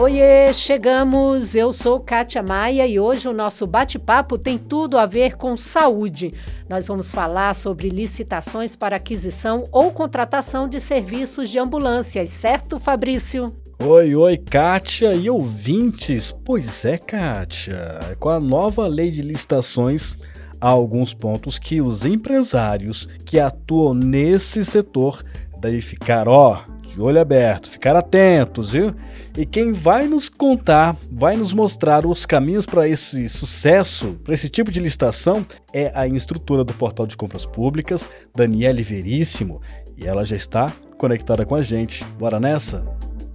Oiê, chegamos! Eu sou Kátia Maia e hoje o nosso bate-papo tem tudo a ver com saúde. Nós vamos falar sobre licitações para aquisição ou contratação de serviços de ambulâncias, certo, Fabrício? Oi, oi, Kátia e ouvintes. Pois é, Kátia, com a nova lei de licitações, há alguns pontos que os empresários que atuam nesse setor devem ficar, ó, olho aberto, ficar atentos, viu? E quem vai nos contar, vai nos mostrar os caminhos para esse sucesso, para esse tipo de licitação, é a instrutora do Portal de Compras Públicas, Daniele Veríssimo, e ela já está conectada com a gente. Bora nessa?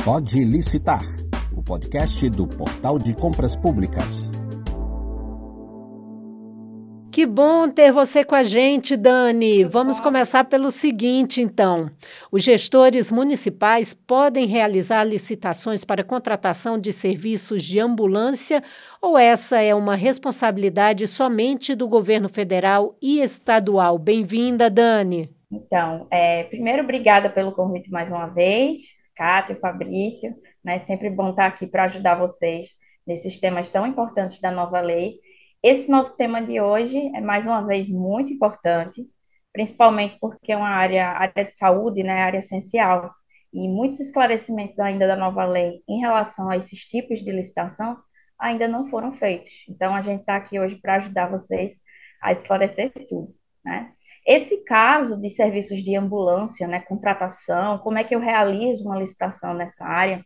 Pode licitar, o podcast do Portal de Compras Públicas. Que bom ter você com a gente, Dani. Vamos começar pelo seguinte, então. Os gestores municipais podem realizar licitações para contratação de serviços de ambulância ou essa é uma responsabilidade somente do governo federal e estadual? Bem-vinda, Dani. Então, é, primeiro, obrigada pelo convite mais uma vez, Cátia, Fabrício. Né, sempre bom estar aqui para ajudar vocês nesses temas tão importantes da nova lei esse nosso tema de hoje é mais uma vez muito importante, principalmente porque é uma área, área de saúde, né, área essencial, e muitos esclarecimentos ainda da nova lei em relação a esses tipos de licitação ainda não foram feitos. Então, a gente está aqui hoje para ajudar vocês a esclarecer tudo, né? Esse caso de serviços de ambulância, né, contratação, como é que eu realizo uma licitação nessa área,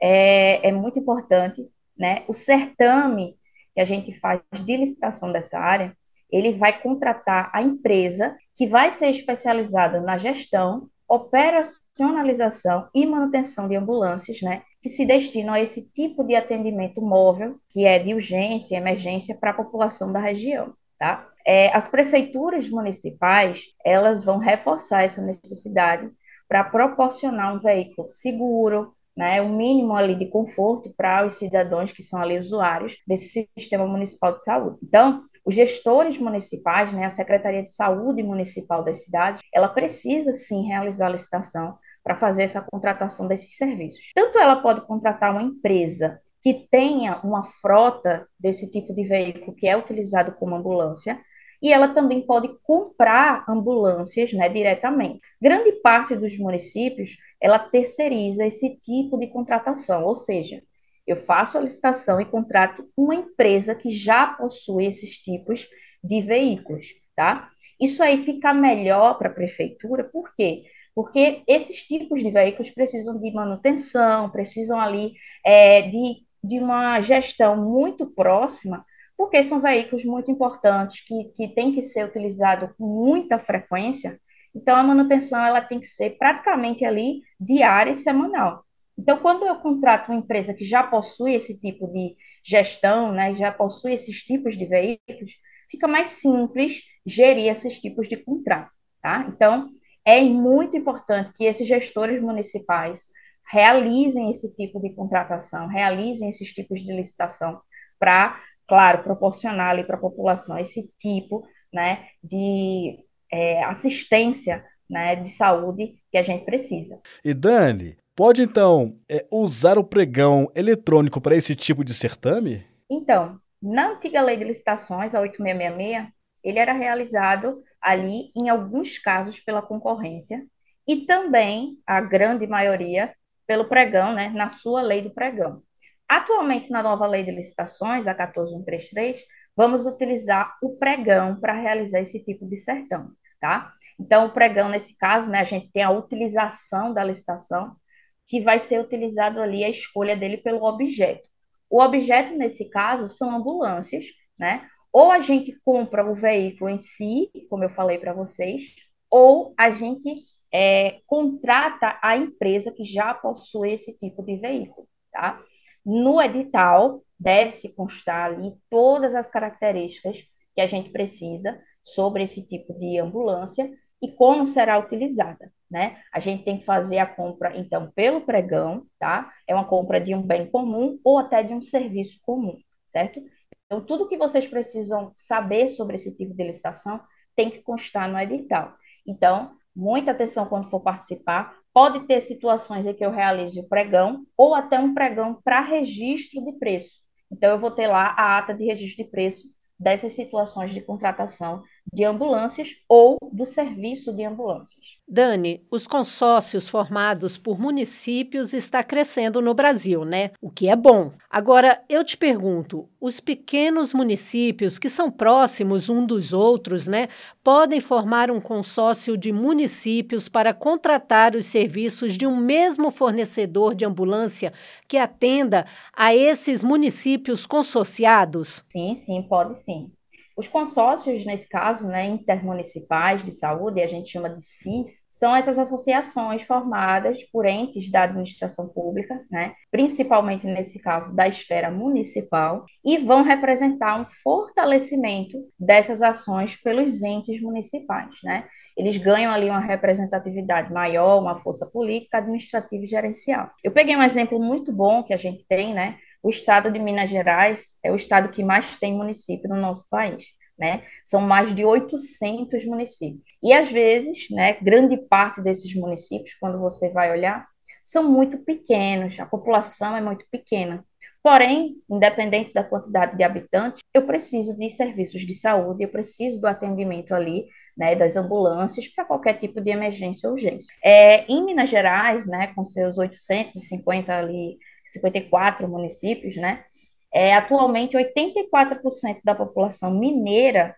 é, é muito importante, né? O certame que a gente faz de licitação dessa área, ele vai contratar a empresa que vai ser especializada na gestão, operacionalização e manutenção de ambulâncias, né, que se destinam a esse tipo de atendimento móvel, que é de urgência e emergência para a população da região, tá? É, as prefeituras municipais, elas vão reforçar essa necessidade para proporcionar um veículo seguro, né, o mínimo ali de conforto para os cidadãos que são ali usuários desse sistema municipal de saúde. Então, os gestores municipais, né, a Secretaria de Saúde Municipal das cidades, ela precisa sim realizar a licitação para fazer essa contratação desses serviços. Tanto ela pode contratar uma empresa que tenha uma frota desse tipo de veículo que é utilizado como ambulância, e ela também pode comprar ambulâncias né, diretamente. Grande parte dos municípios, ela terceiriza esse tipo de contratação, ou seja, eu faço a licitação e contrato uma empresa que já possui esses tipos de veículos, tá? Isso aí fica melhor para a prefeitura, por quê? Porque esses tipos de veículos precisam de manutenção, precisam ali é, de, de uma gestão muito próxima porque são veículos muito importantes que, que têm que ser utilizados com muita frequência, então a manutenção ela tem que ser praticamente ali diária e semanal. Então, quando eu contrato uma empresa que já possui esse tipo de gestão, né, já possui esses tipos de veículos, fica mais simples gerir esses tipos de contrato, tá? Então, é muito importante que esses gestores municipais realizem esse tipo de contratação, realizem esses tipos de licitação para claro, proporcionar ali para a população esse tipo né, de é, assistência né, de saúde que a gente precisa. E Dani, pode então é, usar o pregão eletrônico para esse tipo de certame? Então, na antiga lei de licitações, a 8666, ele era realizado ali, em alguns casos, pela concorrência, e também, a grande maioria, pelo pregão, né, na sua lei do pregão. Atualmente, na nova lei de licitações, a 14133, vamos utilizar o pregão para realizar esse tipo de sertão, tá? Então, o pregão, nesse caso, né, a gente tem a utilização da licitação, que vai ser utilizado ali a escolha dele pelo objeto. O objeto, nesse caso, são ambulâncias, né? Ou a gente compra o veículo em si, como eu falei para vocês, ou a gente é, contrata a empresa que já possui esse tipo de veículo, tá? No edital, deve-se constar ali todas as características que a gente precisa sobre esse tipo de ambulância e como será utilizada, né? A gente tem que fazer a compra, então, pelo pregão, tá? É uma compra de um bem comum ou até de um serviço comum, certo? Então, tudo que vocês precisam saber sobre esse tipo de licitação tem que constar no edital. Então, muita atenção quando for participar, pode ter situações em que eu realize o pregão ou até um pregão para registro de preço. Então, eu vou ter lá a ata de registro de preço dessas situações de contratação de ambulâncias ou do serviço de ambulâncias. Dani, os consórcios formados por municípios está crescendo no Brasil, né? O que é bom. Agora, eu te pergunto, os pequenos municípios que são próximos um dos outros, né, podem formar um consórcio de municípios para contratar os serviços de um mesmo fornecedor de ambulância que atenda a esses municípios consorciados? Sim, sim, pode sim. Os consórcios, nesse caso, né, intermunicipais de saúde, a gente chama de CIS, são essas associações formadas por entes da administração pública, né, principalmente nesse caso da esfera municipal, e vão representar um fortalecimento dessas ações pelos entes municipais. Né? Eles ganham ali uma representatividade maior, uma força política, administrativa e gerencial. Eu peguei um exemplo muito bom que a gente tem, né? O estado de Minas Gerais é o estado que mais tem município no nosso país. Né? São mais de 800 municípios. E às vezes, né, grande parte desses municípios, quando você vai olhar, são muito pequenos, a população é muito pequena. Porém, independente da quantidade de habitantes, eu preciso de serviços de saúde, eu preciso do atendimento ali, né, das ambulâncias para qualquer tipo de emergência ou urgência. É, em Minas Gerais, né, com seus 850 ali 54 municípios, né? É, atualmente, 84% da população mineira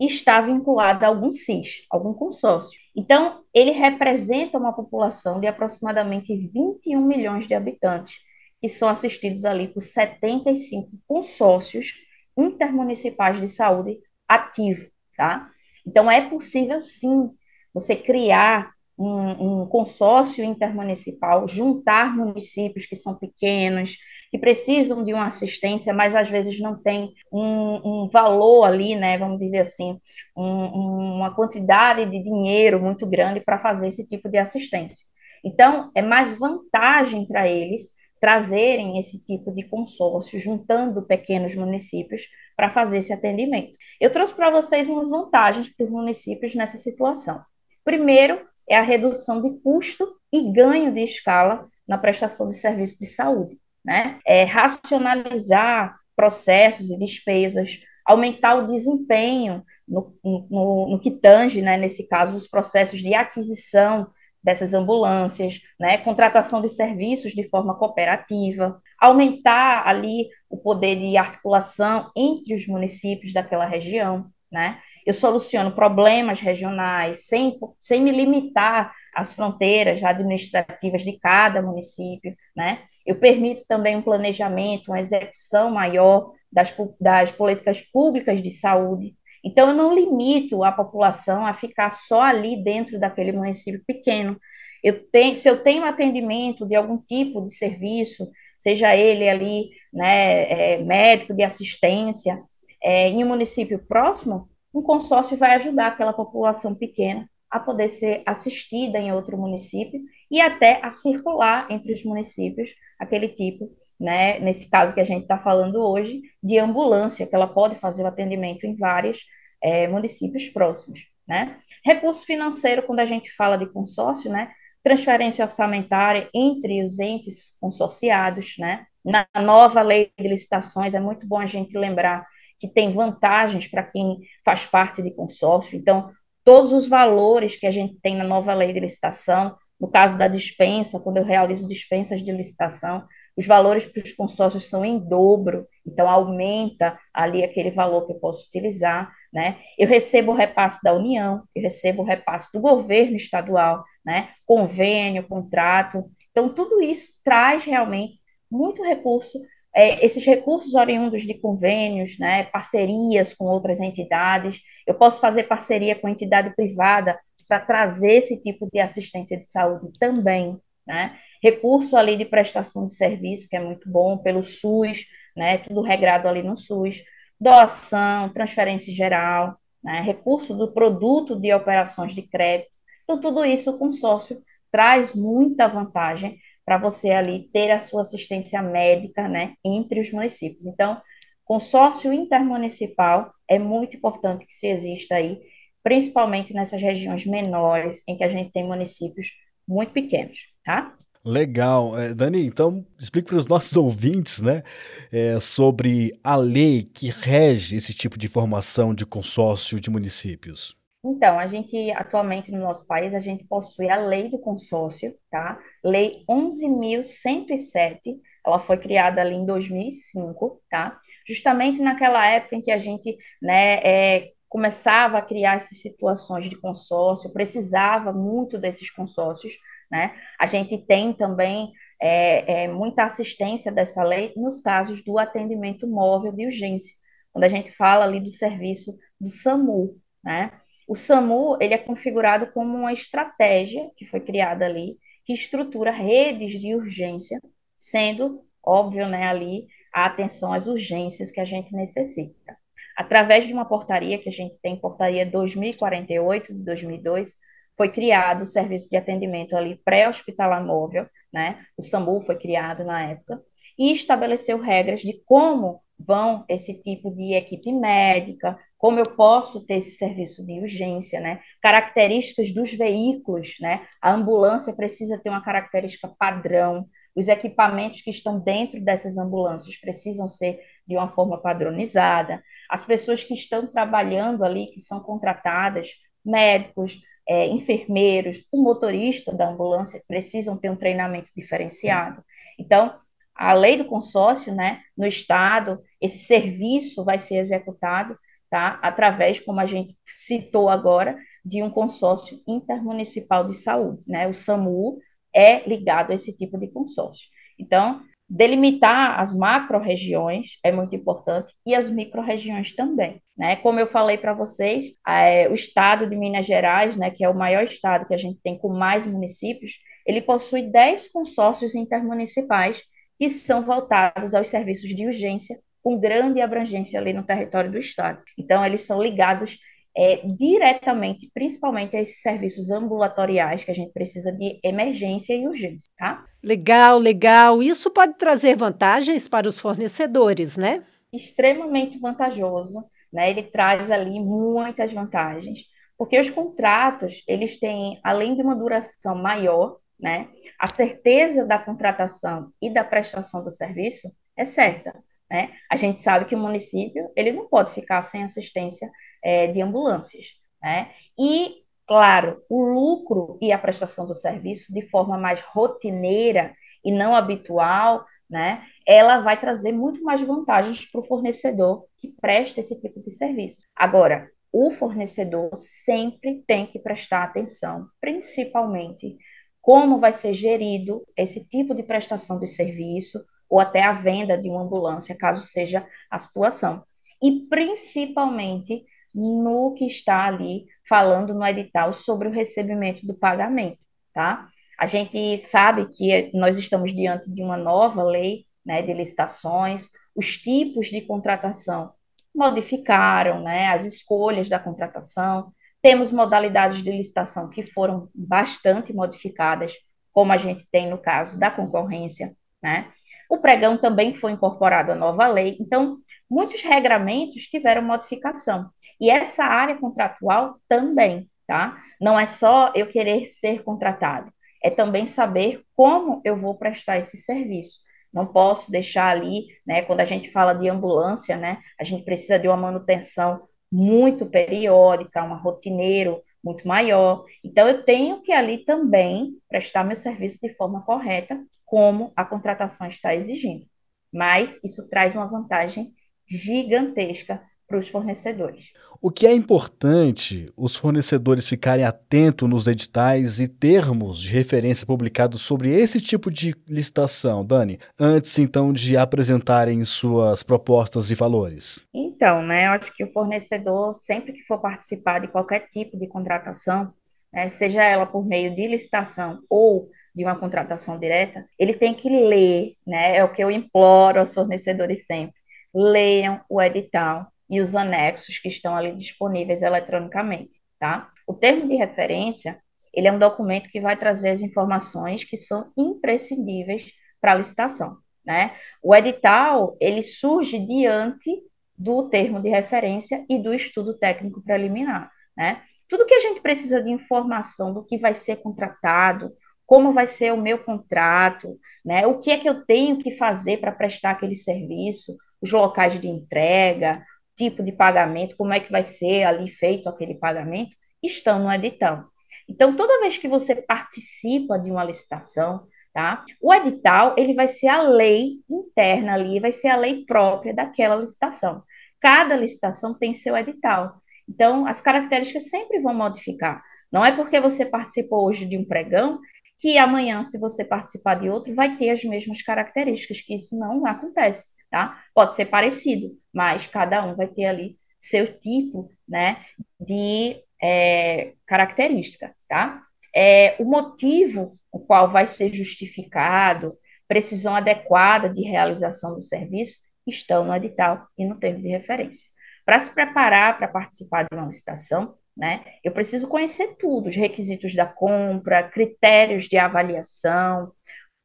está vinculada a algum CIS, algum consórcio. Então, ele representa uma população de aproximadamente 21 milhões de habitantes, que são assistidos ali por 75 consórcios intermunicipais de saúde ativo, tá? Então, é possível, sim, você criar um, um, consórcio intermunicipal, juntar municípios que são pequenos, que precisam de uma assistência, mas às vezes não tem um, um valor ali, né, vamos dizer assim, um, uma quantidade de dinheiro muito grande para fazer esse tipo de assistência. Então, é mais vantagem para eles trazerem esse tipo de consórcio, juntando pequenos municípios para fazer esse atendimento. Eu trouxe para vocês umas vantagens para os municípios nessa situação. Primeiro, é a redução de custo e ganho de escala na prestação de serviço de saúde. Né? É racionalizar processos e despesas, aumentar o desempenho no, no, no que tange, né, nesse caso, os processos de aquisição dessas ambulâncias, né, contratação de serviços de forma cooperativa, aumentar ali o poder de articulação entre os municípios daquela região, né, eu soluciono problemas regionais sem, sem me limitar às fronteiras administrativas de cada município, né? Eu permito também um planejamento, uma execução maior das, das políticas públicas de saúde. Então, eu não limito a população a ficar só ali dentro daquele município pequeno. Eu tenho, se eu tenho atendimento de algum tipo de serviço, seja ele ali, né, é, médico de assistência, é, em um município próximo, um consórcio vai ajudar aquela população pequena a poder ser assistida em outro município e até a circular entre os municípios aquele tipo, né, nesse caso que a gente está falando hoje, de ambulância, que ela pode fazer o atendimento em vários é, municípios próximos. Né? Recurso financeiro, quando a gente fala de consórcio, né, transferência orçamentária entre os entes consorciados, né? Na nova lei de licitações, é muito bom a gente lembrar que tem vantagens para quem faz parte de consórcio. Então, todos os valores que a gente tem na nova lei de licitação, no caso da dispensa, quando eu realizo dispensas de licitação, os valores para os consórcios são em dobro, então aumenta ali aquele valor que eu posso utilizar, né? Eu recebo o repasse da União, eu recebo o repasse do governo estadual, né? Convênio, contrato. Então, tudo isso traz realmente muito recurso é, esses recursos oriundos de convênios, né, parcerias com outras entidades, eu posso fazer parceria com entidade privada para trazer esse tipo de assistência de saúde também, né? Recurso ali de prestação de serviço, que é muito bom, pelo SUS, né, tudo regrado ali no SUS, doação, transferência geral, né, recurso do produto de operações de crédito. Então, tudo isso o consórcio traz muita vantagem para você ali ter a sua assistência médica, né, entre os municípios. Então, consórcio intermunicipal é muito importante que se exista aí, principalmente nessas regiões menores, em que a gente tem municípios muito pequenos. tá? Legal. É, Dani, então explique para os nossos ouvintes né, é, sobre a lei que rege esse tipo de formação de consórcio de municípios. Então, a gente, atualmente no nosso país, a gente possui a lei do consórcio, tá? Lei 11.107, ela foi criada ali em 2005, tá? Justamente naquela época em que a gente, né, é, começava a criar essas situações de consórcio, precisava muito desses consórcios, né? A gente tem também é, é, muita assistência dessa lei nos casos do atendimento móvel de urgência, quando a gente fala ali do serviço do SAMU, né? O SAMU ele é configurado como uma estratégia que foi criada ali, que estrutura redes de urgência, sendo óbvio, né, ali a atenção às urgências que a gente necessita. Através de uma portaria que a gente tem, portaria 2048 de 2002, foi criado o serviço de atendimento ali pré-hospitalar móvel, né? O SAMU foi criado na época e estabeleceu regras de como vão esse tipo de equipe médica, como eu posso ter esse serviço de urgência, né? Características dos veículos, né? A ambulância precisa ter uma característica padrão, os equipamentos que estão dentro dessas ambulâncias precisam ser de uma forma padronizada, as pessoas que estão trabalhando ali, que são contratadas, médicos, é, enfermeiros, o motorista da ambulância precisam ter um treinamento diferenciado. Então, a lei do consórcio, né, no estado, esse serviço vai ser executado, tá, através, como a gente citou agora, de um consórcio intermunicipal de saúde, né, o SAMU é ligado a esse tipo de consórcio. Então, delimitar as macro-regiões é muito importante e as micro-regiões também. Né? Como eu falei para vocês, é, o estado de Minas Gerais, né, que é o maior estado que a gente tem com mais municípios, ele possui 10 consórcios intermunicipais que são voltados aos serviços de urgência com grande abrangência ali no território do estado. Então, eles são ligados é, diretamente, principalmente a esses serviços ambulatoriais que a gente precisa de emergência e urgência, tá? Legal, legal. Isso pode trazer vantagens para os fornecedores, né? Extremamente vantajoso, né? Ele traz ali muitas vantagens, porque os contratos, eles têm, além de uma duração maior, né? A certeza da contratação e da prestação do serviço é certa, né? A gente sabe que o município, ele não pode ficar sem assistência é, de ambulâncias. Né? E, claro, o lucro e a prestação do serviço de forma mais rotineira e não habitual, né, ela vai trazer muito mais vantagens para o fornecedor que presta esse tipo de serviço. Agora, o fornecedor sempre tem que prestar atenção, principalmente como vai ser gerido esse tipo de prestação de serviço ou até a venda de uma ambulância, caso seja a situação. E principalmente no que está ali falando no edital sobre o recebimento do pagamento, tá? A gente sabe que nós estamos diante de uma nova lei né, de licitações, os tipos de contratação modificaram, né, as escolhas da contratação, temos modalidades de licitação que foram bastante modificadas, como a gente tem no caso da concorrência, né? O pregão também foi incorporado à nova lei, então muitos regramentos tiveram modificação. E essa área contratual também, tá? Não é só eu querer ser contratado, é também saber como eu vou prestar esse serviço. Não posso deixar ali, né, quando a gente fala de ambulância, né, a gente precisa de uma manutenção muito periódica, uma rotineiro muito maior. Então eu tenho que ali também prestar meu serviço de forma correta, como a contratação está exigindo. Mas isso traz uma vantagem gigantesca para os fornecedores. O que é importante os fornecedores ficarem atentos nos editais e termos de referência publicados sobre esse tipo de licitação, Dani, antes então de apresentarem suas propostas e valores? Então, né, eu acho que o fornecedor, sempre que for participar de qualquer tipo de contratação, né, seja ela por meio de licitação ou de uma contratação direta, ele tem que ler, né, é o que eu imploro aos fornecedores sempre leiam o edital e os anexos que estão ali disponíveis eletronicamente, tá? O termo de referência, ele é um documento que vai trazer as informações que são imprescindíveis para a licitação, né? O edital, ele surge diante do termo de referência e do estudo técnico preliminar, né? Tudo que a gente precisa de informação do que vai ser contratado, como vai ser o meu contrato, né? O que é que eu tenho que fazer para prestar aquele serviço, os locais de entrega, tipo de pagamento, como é que vai ser ali feito aquele pagamento, estão no edital. Então, toda vez que você participa de uma licitação, tá? O edital, ele vai ser a lei interna ali, vai ser a lei própria daquela licitação. Cada licitação tem seu edital. Então, as características sempre vão modificar. Não é porque você participou hoje de um pregão que amanhã, se você participar de outro, vai ter as mesmas características, que isso não acontece, tá? Pode ser parecido, mas cada um vai ter ali seu tipo, né, de é, característica, tá? É, o motivo o qual vai ser justificado, precisão adequada de realização do serviço, estão no edital e no termo de referência. Para se preparar para participar de uma licitação, né, eu preciso conhecer tudo, os requisitos da compra, critérios de avaliação,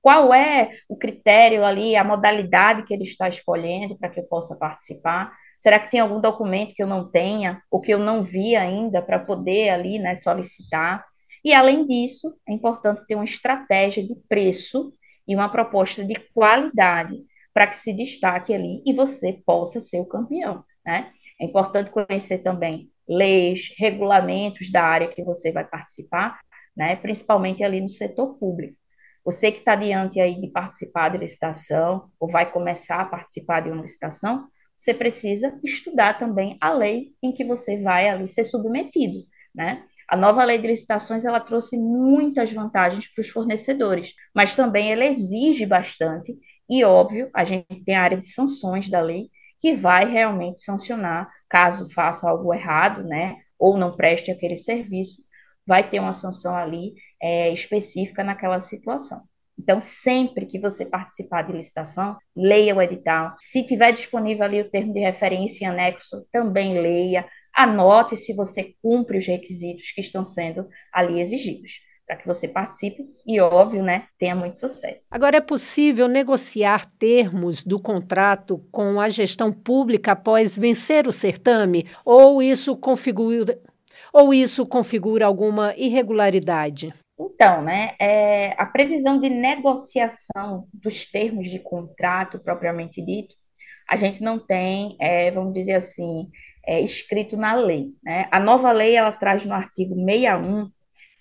qual é o critério ali, a modalidade que ele está escolhendo para que eu possa participar. Será que tem algum documento que eu não tenha ou que eu não vi ainda para poder ali, né, solicitar? E além disso, é importante ter uma estratégia de preço e uma proposta de qualidade para que se destaque ali e você possa ser o campeão, né? É importante conhecer também leis, regulamentos da área que você vai participar, né? Principalmente ali no setor público. Você que está diante aí de participar de licitação ou vai começar a participar de uma licitação, você precisa estudar também a lei em que você vai ali ser submetido, né? A nova lei de licitações ela trouxe muitas vantagens para os fornecedores, mas também ela exige bastante e óbvio a gente tem a área de sanções da lei que vai realmente sancionar caso faça algo errado, né, ou não preste aquele serviço, vai ter uma sanção ali é, específica naquela situação. Então, sempre que você participar de licitação, leia o edital. Se tiver disponível ali o termo de referência em anexo, também leia. Anote se você cumpre os requisitos que estão sendo ali exigidos para que você participe e, óbvio, né, tenha muito sucesso. Agora, é possível negociar termos do contrato com a gestão pública após vencer o certame? Ou isso configura, ou isso configura alguma irregularidade? Então, né, é, a previsão de negociação dos termos de contrato propriamente dito, a gente não tem, é, vamos dizer assim, é, escrito na lei. Né? A nova lei ela traz no artigo 61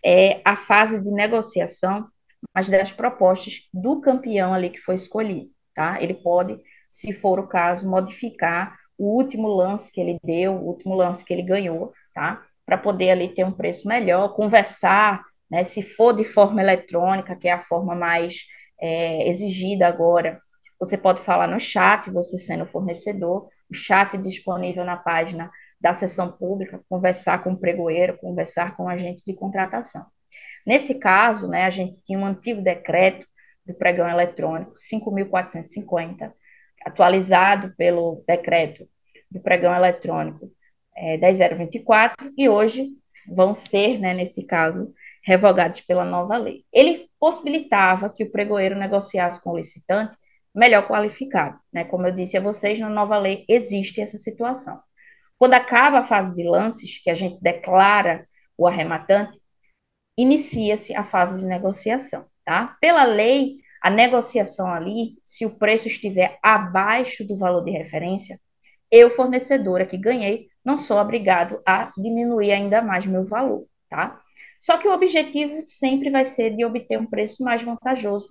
é a fase de negociação, mas das propostas do campeão ali que foi escolhido, tá? Ele pode, se for o caso, modificar o último lance que ele deu, o último lance que ele ganhou, tá? Para poder ali ter um preço melhor, conversar, né? Se for de forma eletrônica, que é a forma mais é, exigida agora, você pode falar no chat, você sendo fornecedor, o chat disponível na página da sessão pública, conversar com o pregoeiro, conversar com o agente de contratação. Nesse caso, né, a gente tinha um antigo decreto do pregão eletrônico 5.450, atualizado pelo decreto do pregão eletrônico é, 10024, e hoje vão ser, né, nesse caso, revogados pela nova lei. Ele possibilitava que o pregoeiro negociasse com o licitante melhor qualificado. Né? Como eu disse a vocês, na nova lei existe essa situação. Quando acaba a fase de lances, que a gente declara o arrematante, inicia-se a fase de negociação, tá? Pela lei, a negociação ali, se o preço estiver abaixo do valor de referência, eu, fornecedora que ganhei, não sou obrigado a diminuir ainda mais meu valor, tá? Só que o objetivo sempre vai ser de obter um preço mais vantajoso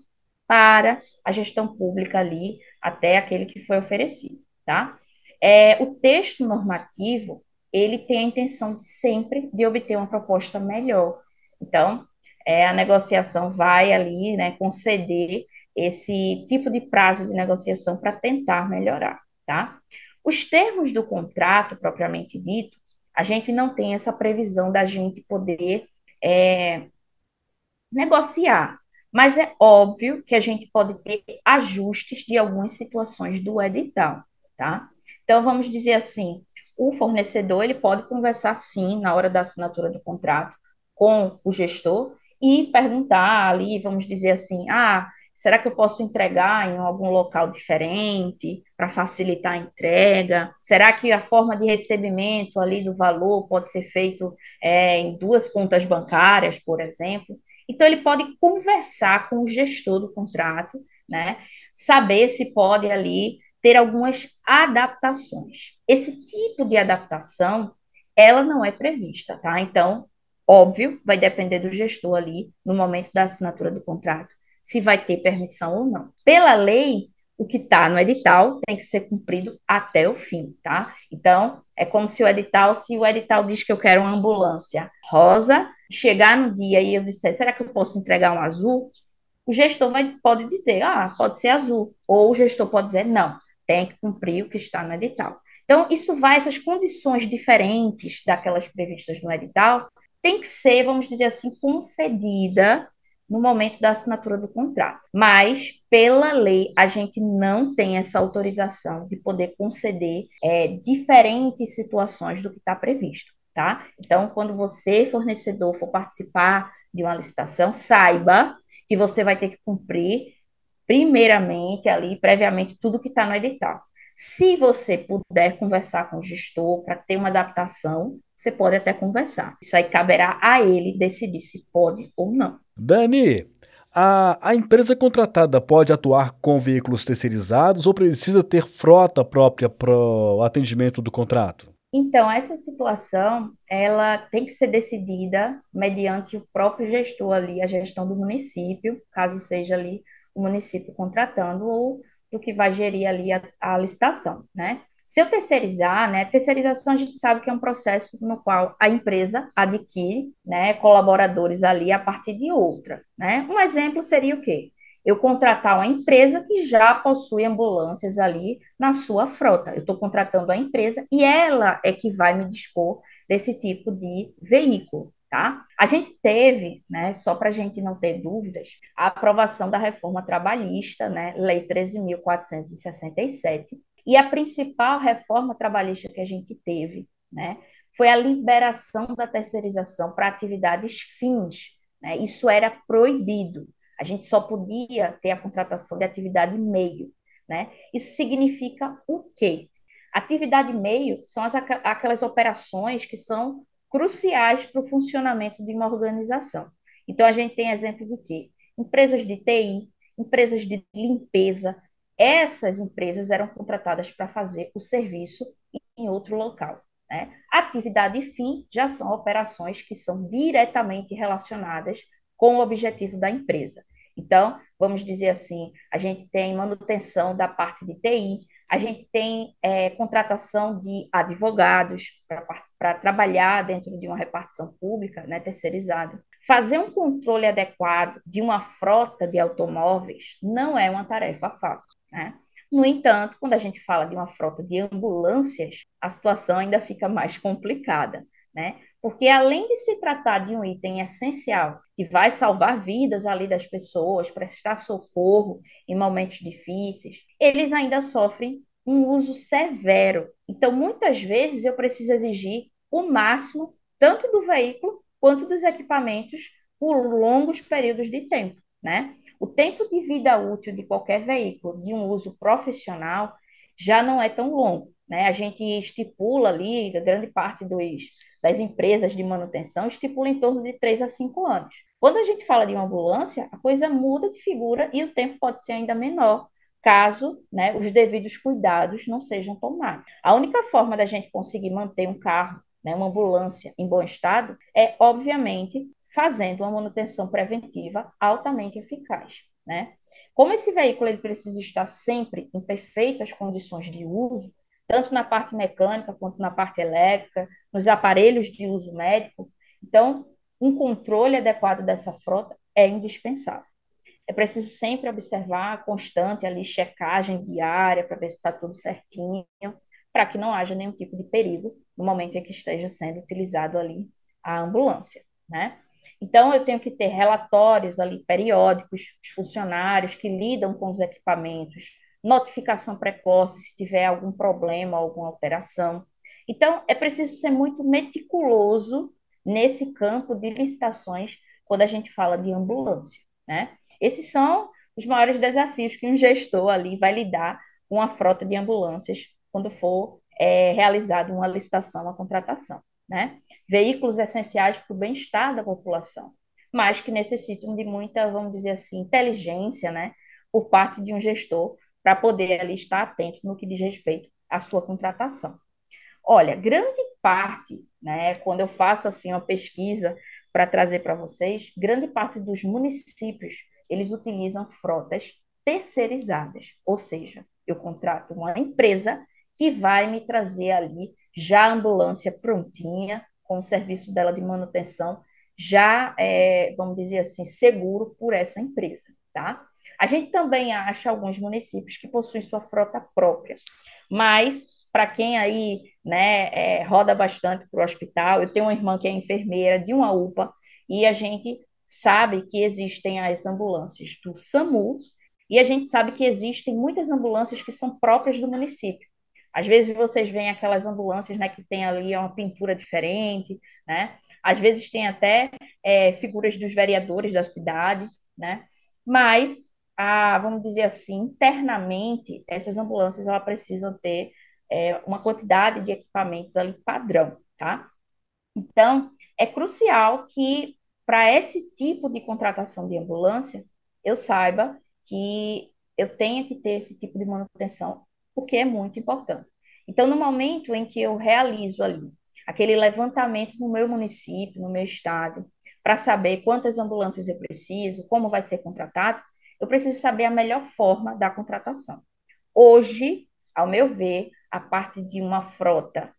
para a gestão pública ali, até aquele que foi oferecido, tá? É, o texto normativo, ele tem a intenção de, sempre de obter uma proposta melhor. Então, é, a negociação vai ali, né, conceder esse tipo de prazo de negociação para tentar melhorar, tá? Os termos do contrato, propriamente dito, a gente não tem essa previsão da gente poder é, negociar, mas é óbvio que a gente pode ter ajustes de algumas situações do edital, tá? Então, vamos dizer assim, o fornecedor ele pode conversar sim na hora da assinatura do contrato com o gestor e perguntar ali, vamos dizer assim, ah, será que eu posso entregar em algum local diferente para facilitar a entrega? Será que a forma de recebimento ali do valor pode ser feito é, em duas contas bancárias, por exemplo? Então, ele pode conversar com o gestor do contrato, né? Saber se pode ali ter algumas adaptações. Esse tipo de adaptação, ela não é prevista, tá? Então, óbvio, vai depender do gestor ali, no momento da assinatura do contrato, se vai ter permissão ou não. Pela lei, o que está no edital tem que ser cumprido até o fim, tá? Então, é como se o edital, se o edital diz que eu quero uma ambulância rosa, chegar no dia e eu disser, será que eu posso entregar um azul? O gestor vai, pode dizer, ah, pode ser azul. Ou o gestor pode dizer, não, tem que cumprir o que está no edital. Então, isso vai, essas condições diferentes daquelas previstas no edital, tem que ser, vamos dizer assim, concedida no momento da assinatura do contrato. Mas, pela lei, a gente não tem essa autorização de poder conceder é, diferentes situações do que está previsto, tá? Então, quando você, fornecedor, for participar de uma licitação, saiba que você vai ter que cumprir, primeiramente, ali, previamente, tudo que está no edital. Se você puder conversar com o gestor para ter uma adaptação, você pode até conversar. Isso aí caberá a ele decidir se pode ou não. Dani, a, a empresa contratada pode atuar com veículos terceirizados ou precisa ter frota própria para o atendimento do contrato? Então, essa situação, ela tem que ser decidida mediante o próprio gestor ali, a gestão do município, caso seja ali o município contratando, ou do que vai gerir ali a, a licitação, né? Se eu terceirizar, né, terceirização a gente sabe que é um processo no qual a empresa adquire, né, colaboradores ali a partir de outra, né? Um exemplo seria o quê? Eu contratar uma empresa que já possui ambulâncias ali na sua frota. Eu estou contratando a empresa e ela é que vai me dispor desse tipo de veículo. Tá? A gente teve, né, só para a gente não ter dúvidas, a aprovação da reforma trabalhista, né, Lei 13.467, e a principal reforma trabalhista que a gente teve, né, foi a liberação da terceirização para atividades fins. Né? Isso era proibido. A gente só podia ter a contratação de atividade meio. Né? Isso significa o quê? Atividade meio são as, aquelas operações que são cruciais para o funcionamento de uma organização. Então, a gente tem exemplo do quê? Empresas de TI, empresas de limpeza. Essas empresas eram contratadas para fazer o serviço em outro local. Né? Atividade fim já são operações que são diretamente relacionadas com o objetivo da empresa. Então, vamos dizer assim, a gente tem manutenção da parte de TI, a gente tem é, contratação de advogados para trabalhar dentro de uma repartição pública, né, terceirizada. Fazer um controle adequado de uma frota de automóveis não é uma tarefa fácil. Né? No entanto, quando a gente fala de uma frota de ambulâncias, a situação ainda fica mais complicada, né? Porque além de se tratar de um item essencial que vai salvar vidas ali das pessoas, prestar socorro em momentos difíceis, eles ainda sofrem um uso severo. Então, muitas vezes eu preciso exigir o máximo tanto do veículo quanto dos equipamentos por longos períodos de tempo, né? O tempo de vida útil de qualquer veículo de um uso profissional já não é tão longo, né? A gente estipula ali, grande parte dos das empresas de manutenção estipula em torno de 3 a 5 anos. Quando a gente fala de uma ambulância, a coisa muda de figura e o tempo pode ser ainda menor, caso né, os devidos cuidados não sejam tomados. A única forma da gente conseguir manter um carro, né, uma ambulância em bom estado, é, obviamente, fazendo uma manutenção preventiva altamente eficaz. Né? Como esse veículo ele precisa estar sempre em perfeitas condições de uso, tanto na parte mecânica quanto na parte elétrica, nos aparelhos de uso médico. Então, um controle adequado dessa frota é indispensável. É preciso sempre observar constante ali, checagem diária para ver se está tudo certinho, para que não haja nenhum tipo de perigo no momento em que esteja sendo utilizado ali a ambulância, né? Então, eu tenho que ter relatórios ali periódicos dos funcionários que lidam com os equipamentos, notificação precoce se tiver algum problema, alguma alteração. Então, é preciso ser muito meticuloso nesse campo de licitações quando a gente fala de ambulância, né? Esses são os maiores desafios que um gestor ali vai lidar com a frota de ambulâncias quando for é, realizada uma licitação, uma contratação, né? Veículos essenciais para o bem-estar da população. mas que necessitam de muita, vamos dizer assim, inteligência, né, por parte de um gestor para poder ali estar atento no que diz respeito à sua contratação. Olha, grande parte, né, quando eu faço assim uma pesquisa para trazer para vocês, grande parte dos municípios, eles utilizam frotas terceirizadas, ou seja, eu contrato uma empresa que vai me trazer ali já a ambulância prontinha, com o serviço dela de manutenção já, é, vamos dizer assim, seguro por essa empresa, tá? A gente também acha alguns municípios que possuem sua frota própria, mas para quem aí, né, é, roda bastante para o hospital, eu tenho uma irmã que é enfermeira de uma UPA e a gente sabe que existem as ambulâncias do SAMU e a gente sabe que existem muitas ambulâncias que são próprias do município. Às vezes vocês veem aquelas ambulâncias, né, que tem ali uma pintura diferente, né? Às vezes tem até é, figuras dos vereadores da cidade, né? Mas, a, vamos dizer assim, internamente, essas ambulâncias elas precisam ter é, uma quantidade de equipamentos ali padrão, tá? Então, é crucial que para esse tipo de contratação de ambulância, eu saiba que eu tenha que ter esse tipo de manutenção, porque é muito importante. Então, no momento em que eu realizo ali aquele levantamento no meu município, no meu estado, para saber quantas ambulâncias eu preciso, como vai ser contratado, eu preciso saber a melhor forma da contratação. Hoje, ao meu ver, a parte de uma frota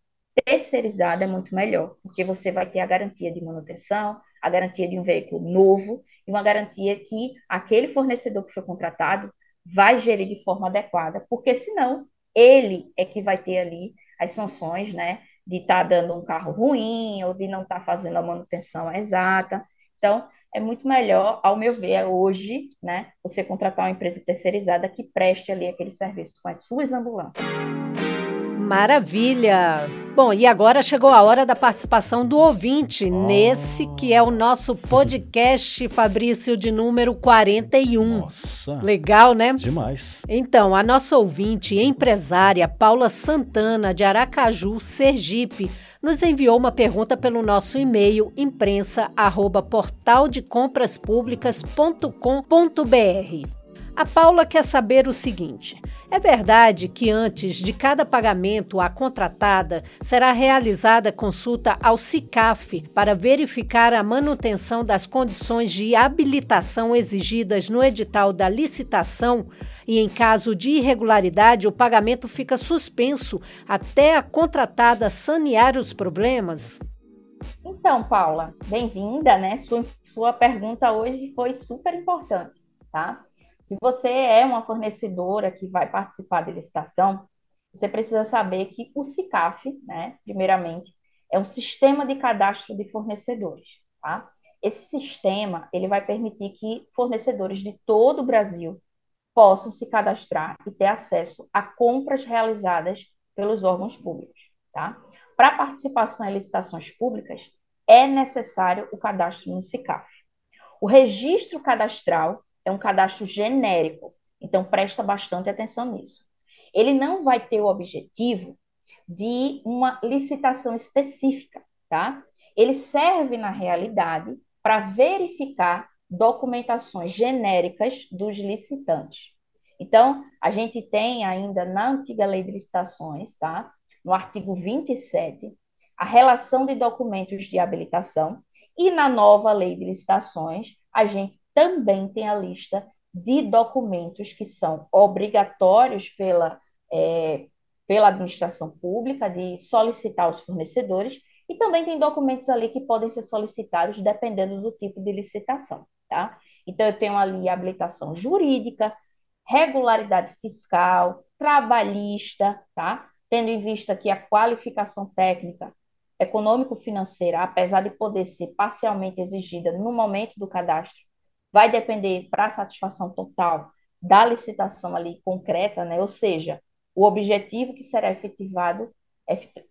terceirizada é muito melhor, porque você vai ter a garantia de manutenção, a garantia de um veículo novo e uma garantia que aquele fornecedor que foi contratado vai gerir de forma adequada, porque senão ele é que vai ter ali as sanções, né, de estar tá dando um carro ruim ou de não estar tá fazendo a manutenção exata. Então, é muito melhor, ao meu ver, hoje, né, você contratar uma empresa terceirizada que preste ali aquele serviço com as suas ambulâncias. Maravilha! Bom, e agora chegou a hora da participação do ouvinte oh. nesse que é o nosso podcast, Fabrício, de número 41. Nossa! Legal, né? Demais. Então, a nossa ouvinte e empresária Paula Santana, de Aracaju, Sergipe, nos enviou uma pergunta pelo nosso e-mail imprensa@portaldecompraspublicas.com.br. A Paula quer saber o seguinte: é verdade que antes de cada pagamento à contratada será realizada consulta ao CICAF para verificar a manutenção das condições de habilitação exigidas no edital da licitação e, em caso de irregularidade, o pagamento fica suspenso até a contratada sanear os problemas? Então, Paula, bem-vinda, né? Sua, sua pergunta hoje foi super importante, tá? Se você é uma fornecedora que vai participar da licitação, você precisa saber que o SICAF, né, primeiramente, é um sistema de cadastro de fornecedores, tá? Esse sistema, ele vai permitir que fornecedores de todo o Brasil possam se cadastrar e ter acesso a compras realizadas pelos órgãos públicos, tá? Para participação em licitações públicas, é necessário o cadastro no SICAF. O registro cadastral é um cadastro genérico, então presta bastante atenção nisso. Ele não vai ter o objetivo de uma licitação específica, tá? Ele serve na realidade para verificar documentações genéricas dos licitantes. Então, a gente tem ainda na antiga lei de licitações, tá? No artigo 27, a relação de documentos de habilitação e na nova lei de licitações, a gente também tem a lista de documentos que são obrigatórios pela, é, pela administração pública, de solicitar aos fornecedores, e também tem documentos ali que podem ser solicitados dependendo do tipo de licitação, tá? Então, eu tenho ali habilitação jurídica, regularidade fiscal, trabalhista, tá? Tendo em vista que a qualificação técnica econômico-financeira, apesar de poder ser parcialmente exigida no momento do cadastro, vai depender para a satisfação total da licitação ali concreta, né? Ou seja, o objetivo que será efetivado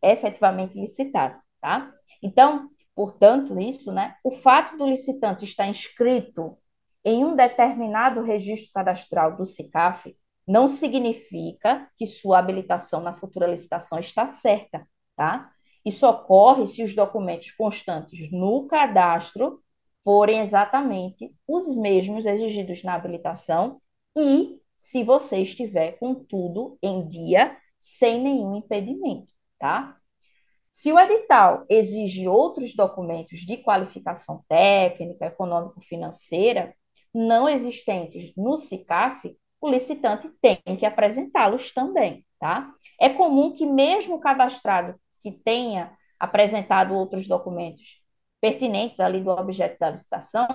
efetivamente licitado, tá? Então, portanto, isso, né? O fato do licitante estar inscrito em um determinado registro cadastral do SICAF não significa que sua habilitação na futura licitação está certa, tá? Isso ocorre se os documentos constantes no cadastro forem exatamente os mesmos exigidos na habilitação e se você estiver com tudo em dia, sem nenhum impedimento, tá? Se o edital exige outros documentos de qualificação técnica, econômico-financeira, não existentes no SICAF, o licitante tem que apresentá-los também, tá? É comum que mesmo o cadastrado que tenha apresentado outros documentos pertinentes ali do objeto da licitação,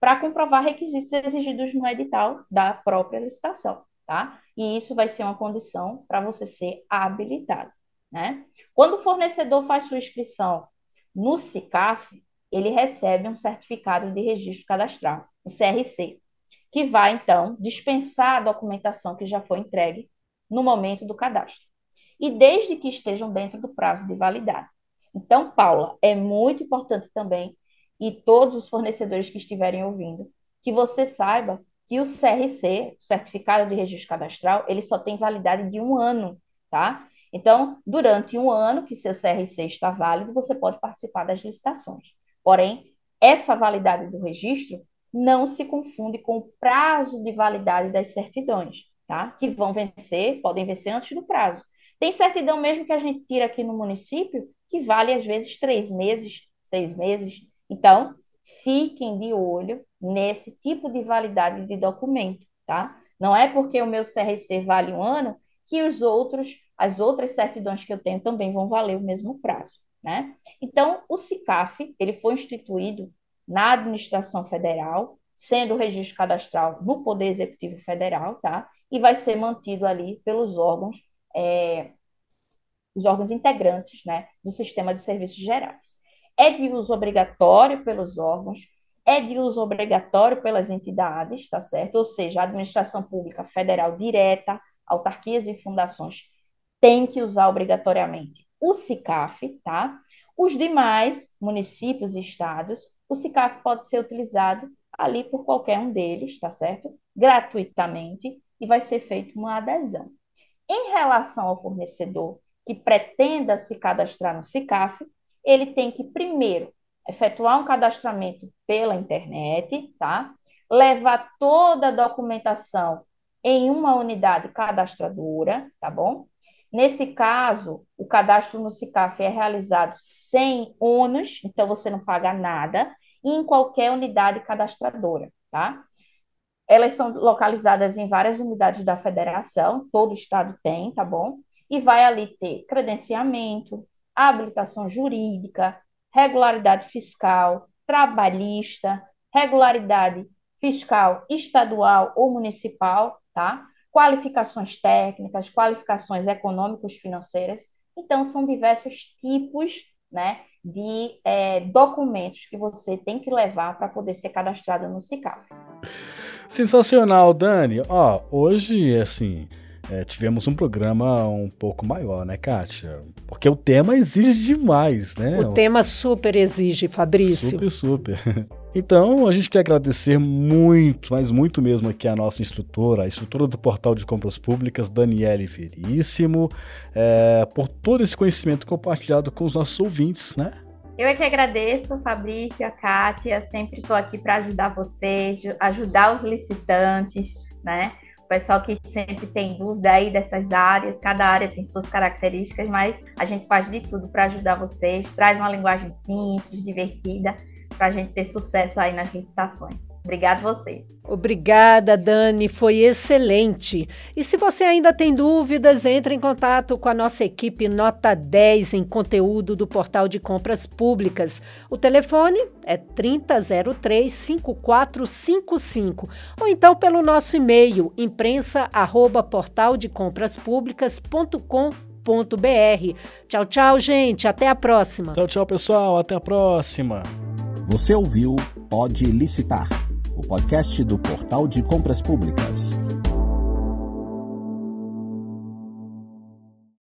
para comprovar requisitos exigidos no edital da própria licitação, tá? E isso vai ser uma condição para você ser habilitado, né? Quando o fornecedor faz sua inscrição no SICAF, ele recebe um certificado de registro cadastral, o CRC, que vai, então, dispensar a documentação que já foi entregue no momento do cadastro. E desde que estejam dentro do prazo de validade. Então, Paula, é muito importante também, e todos os fornecedores que estiverem ouvindo, que você saiba que o CRC, Certificado de Registro Cadastral, ele só tem validade de um ano, tá? Então, durante um ano que seu CRC está válido, você pode participar das licitações. Porém, essa validade do registro não se confunde com o prazo de validade das certidões, tá? Que vão vencer, podem vencer antes do prazo. Tem certidão mesmo que a gente tira aqui no município que vale às vezes três meses, seis meses. Então, fiquem de olho nesse tipo de validade de documento, tá? Não é porque o meu CRC vale um ano que os outros, as outras certidões que eu tenho também vão valer o mesmo prazo, né? Então, o CICAF, ele foi instituído na administração federal, sendo o registro cadastral no Poder Executivo Federal, tá? E vai ser mantido ali pelos órgãos, é, os órgãos integrantes, né, do sistema de serviços gerais. É de uso obrigatório pelos órgãos, é de uso obrigatório pelas entidades, tá certo? Ou seja, a administração pública federal direta, autarquias e fundações tem que usar obrigatoriamente o SICAF, tá? Os demais municípios e estados o SICAF pode ser utilizado ali por qualquer um deles, tá certo? Gratuitamente, e vai ser feita uma adesão. Em relação ao fornecedor que pretenda se cadastrar no SICAF, ele tem que primeiro efetuar um cadastramento pela internet, tá? Levar toda a documentação em uma unidade cadastradora, tá bom? Nesse caso, o cadastro no SICAF é realizado sem ônus, então você não paga nada, em qualquer unidade cadastradora, tá? Elas são localizadas em várias unidades da federação, todo estado tem, tá bom? E vai ali ter credenciamento, habilitação jurídica, regularidade fiscal, trabalhista, regularidade fiscal estadual ou municipal, tá? qualificações técnicas, qualificações econômicas financeiras. Então, são diversos tipos né, de é, documentos que você tem que levar para poder ser cadastrado no SICAF. Sensacional, Dani. Ó, hoje, assim, é, tivemos um programa um pouco maior, né, Kátia? Porque o tema exige demais, né? O tema super exige, Fabrício. Super, super. Então, a gente quer agradecer muito, mas muito mesmo aqui a nossa instrutora, a instrutora do Portal de Compras Públicas, Daniele Veríssimo, é, por todo esse conhecimento compartilhado com os nossos ouvintes, né? Eu é que agradeço, Fabrício, a Kátia, sempre estou aqui para ajudar vocês, ajudar os licitantes, né? Pessoal que sempre tem dúvida aí dessas áreas, cada área tem suas características, mas a gente faz de tudo para ajudar vocês, traz uma linguagem simples, divertida para a gente ter sucesso aí nas licitações. Obrigado você. Obrigada, Dani, foi excelente. E se você ainda tem dúvidas, entre em contato com a nossa equipe Nota 10 em conteúdo do Portal de Compras Públicas. O telefone é 3003-5455 ou então pelo nosso e-mail imprensa@portaldecompraspublicas.com.br. Tchau, tchau, gente, até a próxima. Tchau, tchau, pessoal, até a próxima. Você ouviu Pode Licitar, o podcast do Portal de Compras Públicas.